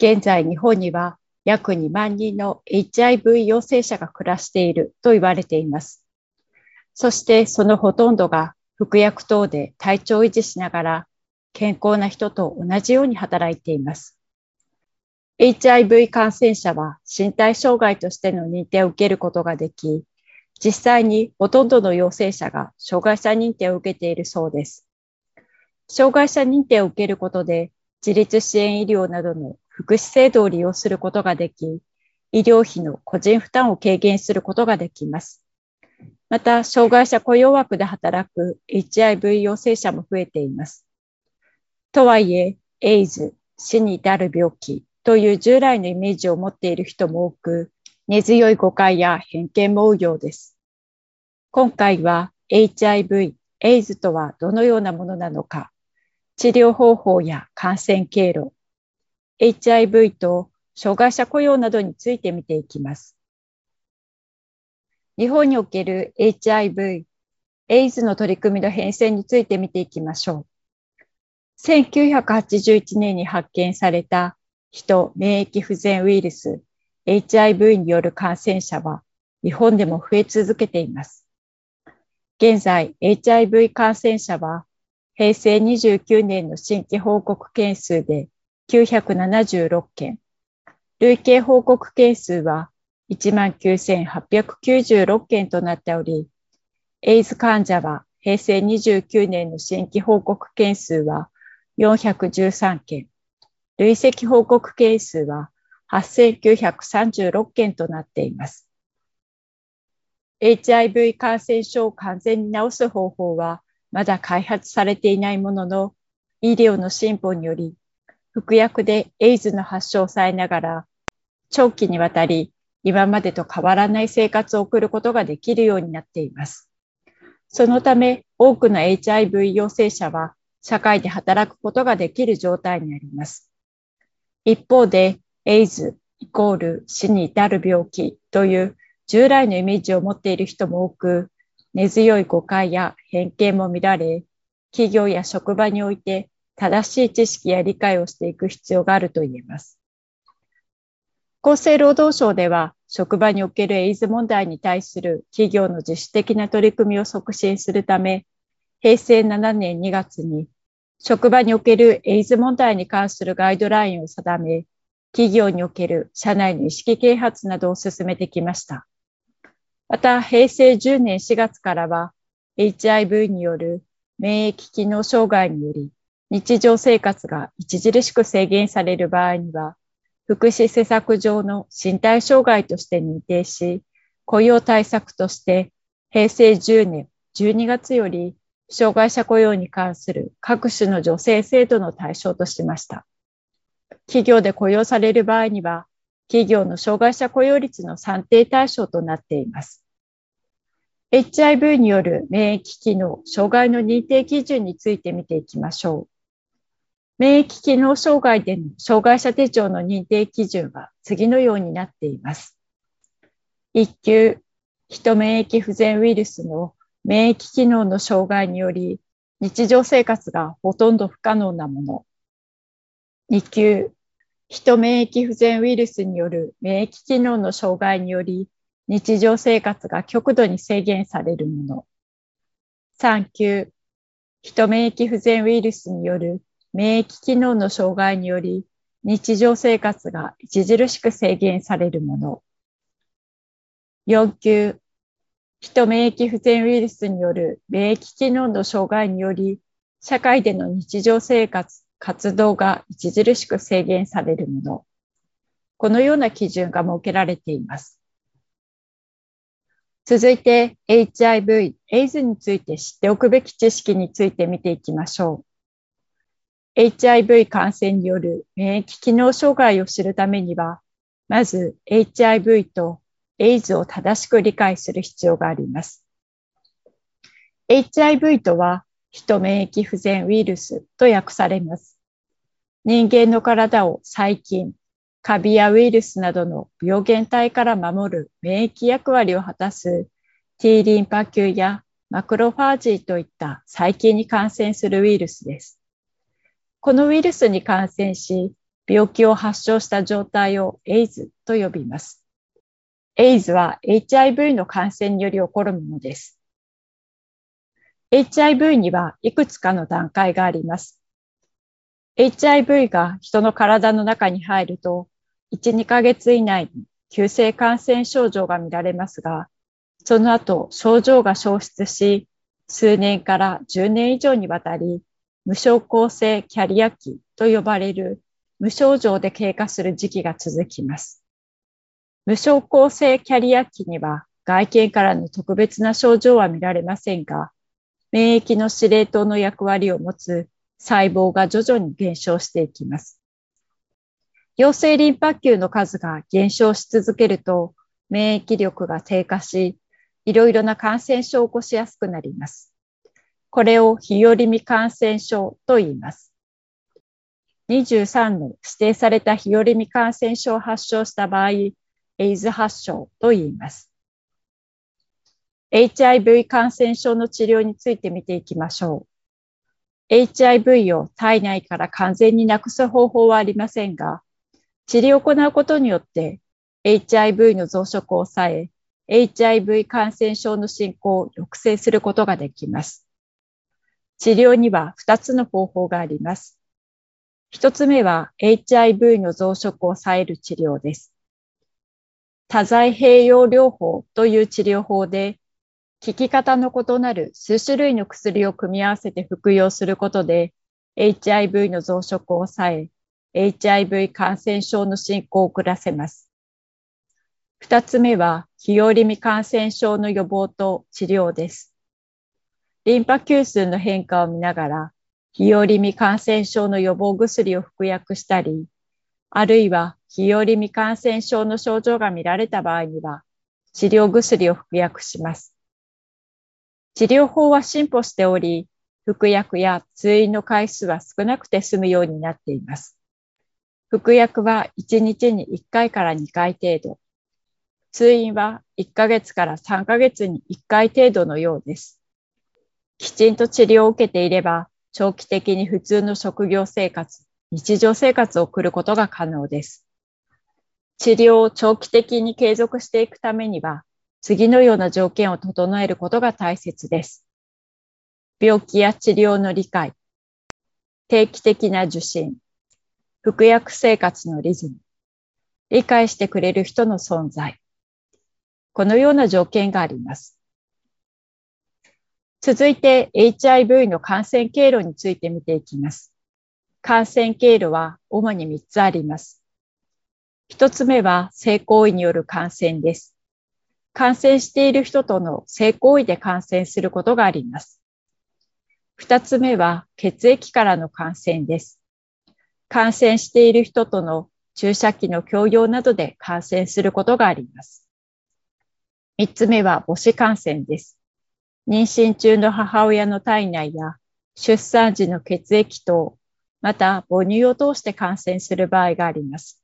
現在日本には約2万人の HIV 陽性者が暮らしていると言われています。そしてそのほとんどが服薬等で体調を維持しながら健康な人と同じように働いています。HIV 感染者は身体障害としての認定を受けることができ、実際にほとんどの陽性者が障害者認定を受けているそうです。障害者認定を受けることで、自立支援医療などの福祉制度を利用することができ、医療費の個人負担を軽減することができます。また、障害者雇用枠で働く HIV 陽性者も増えています。とはいえ、エイズ、死に至る病気という従来のイメージを持っている人も多く、根強い誤解や偏見も多いようです。今回は HIV、エイズとはどのようなものなのか、治療方法や感染経路、HIV と障害者雇用などについて見ていきます。日本における HIV、エイズの取り組みの変遷について見ていきましょう。1981年に発見された人免疫不全ウイルス HIV による感染者は日本でも増え続けています。現在 HIV 感染者は平成29年の新規報告件数で976件、累計報告件数は19,896件となっており、エイズ患者は平成29年の新規報告件数は413件、累積報告件数は8936件となっています。HIV 感染症を完全に治す方法はまだ開発されていないものの、医療の進歩により、服薬でエイズの発症を抑えながら、長期にわたり今までと変わらない生活を送ることができるようになっています。そのため、多くの HIV 陽性者は社会で働くことができる状態にあります。一方で、エイズイコール死に至る病気という従来のイメージを持っている人も多く、根強い誤解や偏見も見られ、企業や職場において正しい知識や理解をしていく必要があると言えます。厚生労働省では、職場におけるエイズ問題に対する企業の自主的な取り組みを促進するため、平成7年2月に、職場におけるエイズ問題に関するガイドラインを定め、企業における社内の意識啓発などを進めてきました。また、平成10年4月からは、HIV による免疫機能障害により、日常生活が著しく制限される場合には、福祉施策上の身体障害として認定し、雇用対策として平成10年12月より障害者雇用に関する各種の助成制度の対象としました。企業で雇用される場合には、企業の障害者雇用率の算定対象となっています。HIV による免疫機能障害の認定基準について見ていきましょう。免疫機能障害での障害者手帳の認定基準は次のようになっています。1級、人免疫不全ウイルスの免疫機能の障害により、日常生活がほとんど不可能なもの。2級、人免疫不全ウイルスによる免疫機能の障害により、日常生活が極度に制限されるもの。3級、人免疫不全ウイルスによる免疫機能の障害により、日常生活が著しく制限されるもの。4級、人免疫不全ウイルスによる免疫機能の障害により、社会での日常生活、活動が著しく制限されるもの。このような基準が設けられています。続いて HIV、AIDS について知っておくべき知識について見ていきましょう。HIV 感染による免疫機能障害を知るためには、まず HIV と AIDS を正しく理解する必要があります。HIV とは、人免疫不全ウイルスと訳されます。人間の体を細菌、カビやウイルスなどの病原体から守る免疫役割を果たす T リンパ球やマクロファージーといった細菌に感染するウイルスです。このウイルスに感染し、病気を発症した状態をエイズと呼びます。エイズは HIV の感染により起こるものです。HIV にはいくつかの段階があります。HIV が人の体の中に入ると、1、2ヶ月以内に急性感染症状が見られますが、その後症状が消失し、数年から10年以上にわたり、無症候性キャリア期と呼ばれる無症状で経過する時期が続きます。無症候性キャリア期には外見からの特別な症状は見られませんが、免疫の司令塔の役割を持つ細胞が徐々に減少していきます。陽性リンパ球の数が減少し続けると、免疫力が低下し、いろいろな感染症を起こしやすくなります。これを日和見感染症と言います。23の指定された日和見感染症を発症した場合、エイズ発症と言います。HIV 感染症の治療について見ていきましょう。HIV を体内から完全になくす方法はありませんが、治療を行うことによって HIV の増殖を抑え、HIV 感染症の進行を抑制することができます。治療には2つの方法があります。1つ目は HIV の増殖を抑える治療です。多剤併用療法という治療法で、効き方の異なる数種類の薬を組み合わせて服用することで、HIV の増殖を抑え、HIV 感染症の進行を遅らせます。二つ目は、日和見感染症の予防と治療です。リンパ球数の変化を見ながら、日和見感染症の予防薬を服薬したり、あるいは日和見感染症の症状が見られた場合には、治療薬を服薬します。治療法は進歩しており、服薬や通院の回数は少なくて済むようになっています。服薬は1日に1回から2回程度。通院は1ヶ月から3ヶ月に1回程度のようです。きちんと治療を受けていれば、長期的に普通の職業生活、日常生活を送ることが可能です。治療を長期的に継続していくためには、次のような条件を整えることが大切です。病気や治療の理解、定期的な受診、服薬生活のリズム、理解してくれる人の存在。このような条件があります。続いて HIV の感染経路について見ていきます。感染経路は主に3つあります。1つ目は性行為による感染です。感染している人との性行為で感染することがあります。2つ目は血液からの感染です。感染している人との注射器の共用などで感染することがあります。3つ目は母子感染です。妊娠中の母親の体内や出産時の血液等、また母乳を通して感染する場合があります。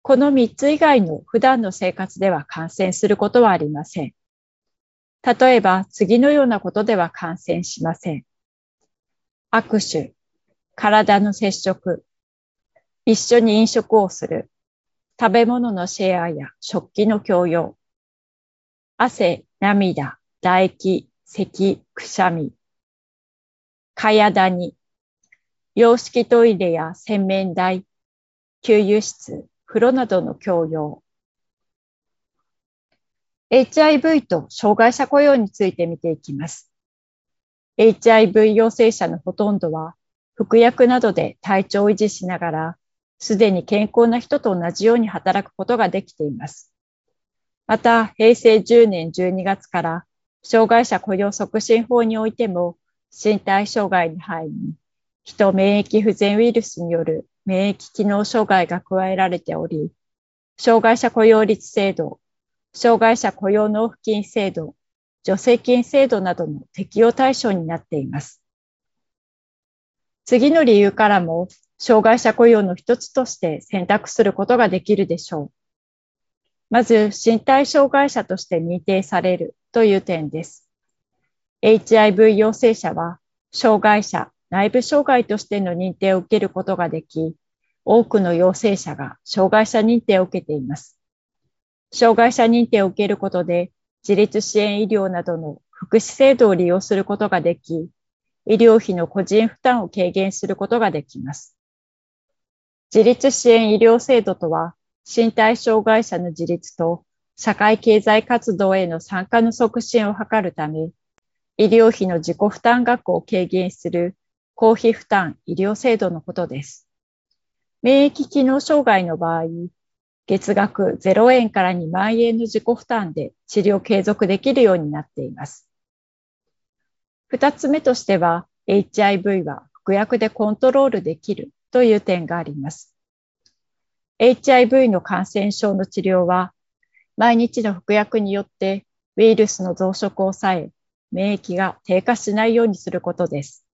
この3つ以外の普段の生活では感染することはありません。例えば次のようなことでは感染しません。握手、体の接触、一緒に飲食をする、食べ物のシェアや食器の共用、汗、涙、唾液、咳、くしゃみ、かやだに、洋式トイレや洗面台、給油室、風呂などの共用。HIV と障害者雇用について見ていきます。HIV 陽性者のほとんどは、服薬などで体調を維持しながら、すでに健康な人と同じように働くことができています。また、平成10年12月から、障害者雇用促進法においても、身体障害に入り、人免疫不全ウイルスによる免疫機能障害が加えられており、障害者雇用率制度、障害者雇用納付金制度、助成金制度などの適用対象になっています。次の理由からも、障害者雇用の一つとして選択することができるでしょう。まず、身体障害者として認定されるという点です。HIV 陽性者は、障害者、内部障害としての認定を受けることができ、多くの陽性者が障害者認定を受けています。障害者認定を受けることで、自立支援医療などの福祉制度を利用することができ、医療費の個人負担を軽減することができます。自立支援医療制度とは、身体障害者の自立と社会経済活動への参加の促進を図るため、医療費の自己負担額を軽減する公費負担医療制度のことです。免疫機能障害の場合、月額0円から2万円の自己負担で治療継続できるようになっています。二つ目としては、HIV は服薬でコントロールできるという点があります。HIV の感染症の治療は、毎日の服薬によってウイルスの増殖を抑え、免疫が低下しないようにすることです。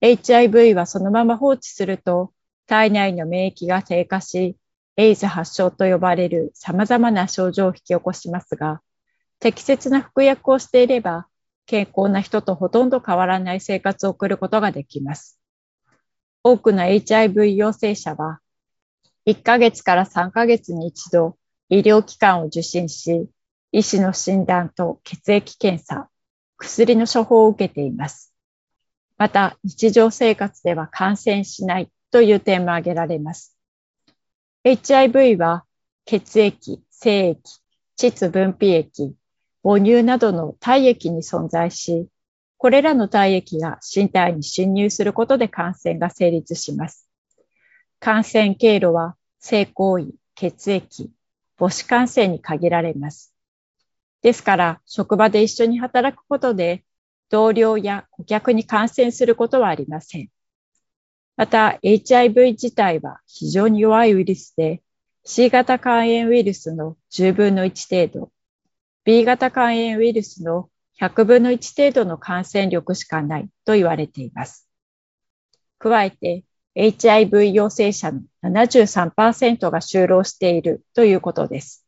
HIV はそのまま放置すると、体内の免疫が低下し、エイズ発症と呼ばれる様々な症状を引き起こしますが、適切な服薬をしていれば、健康な人とほとんど変わらない生活を送ることができます。多くの HIV 陽性者は、1ヶ月から3ヶ月に一度医療機関を受診し、医師の診断と血液検査、薬の処方を受けています。また、日常生活では感染しないという点も挙げられます。HIV は血液、精液、膣分泌液、母乳などの体液に存在し、これらの体液が身体に侵入することで感染が成立します。感染経路は性行為、血液、母子感染に限られます。ですから、職場で一緒に働くことで同僚や顧客に感染することはありません。また、HIV 自体は非常に弱いウイルスで、C 型肝炎ウイルスの10分の1程度、B 型肝炎ウイルスの100分の1程度の感染力しかないと言われています。加えて、HIV 陽性者の73%が就労しているということです。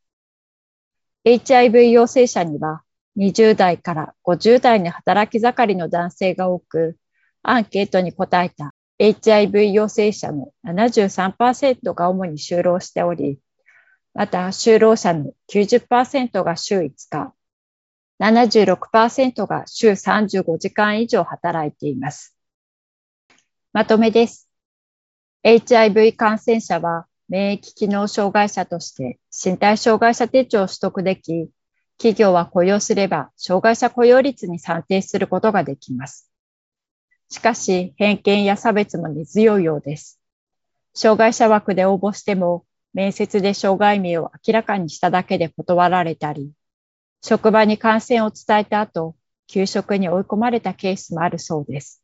HIV 陽性者には20代から50代の働き盛りの男性が多く、アンケートに答えた HIV 陽性者の73%が主に就労しており、また就労者の90%が週5日、76%が週35時間以上働いています。まとめです。HIV 感染者は免疫機能障害者として身体障害者手帳を取得でき、企業は雇用すれば、障害者雇用率に算定することができます。しかし、偏見や差別も根強いようです。障害者枠で応募しても、面接で障害名を明らかにしただけで断られたり、職場に感染を伝えた後、給食に追い込まれたケースもあるそうです。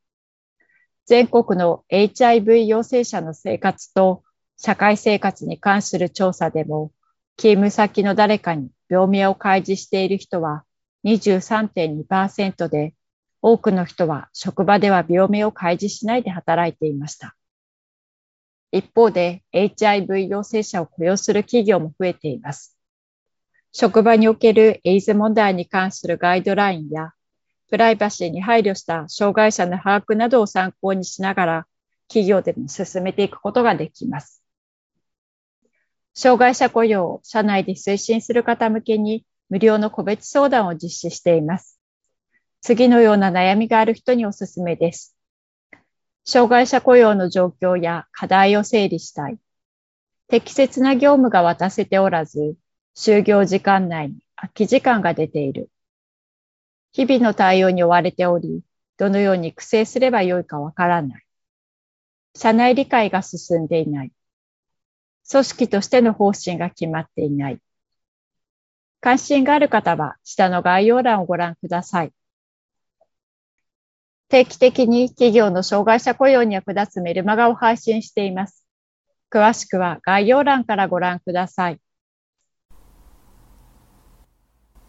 全国の HIV 陽性者の生活と社会生活に関する調査でも、勤務先の誰かに病名を開示している人は23.2%で、多くの人は職場では病名を開示しないで働いていました。一方で HIV 陽性者を雇用する企業も増えています。職場におけるエイズ問題に関するガイドラインや、プライバシーに配慮した障害者の把握などを参考にしながら、企業でも進めていくことができます。障害者雇用を社内で推進する方向けに無料の個別相談を実施しています。次のような悩みがある人におすすめです。障害者雇用の状況や課題を整理したい。適切な業務が渡せておらず、就業時間内に空き時間が出ている。日々の対応に追われており、どのように苦戦すればよいかわからない。社内理解が進んでいない。組織としての方針が決まっていない。関心がある方は下の概要欄をご覧ください。定期的に企業の障害者雇用に役立つメルマガを配信しています。詳しくは概要欄からご覧ください。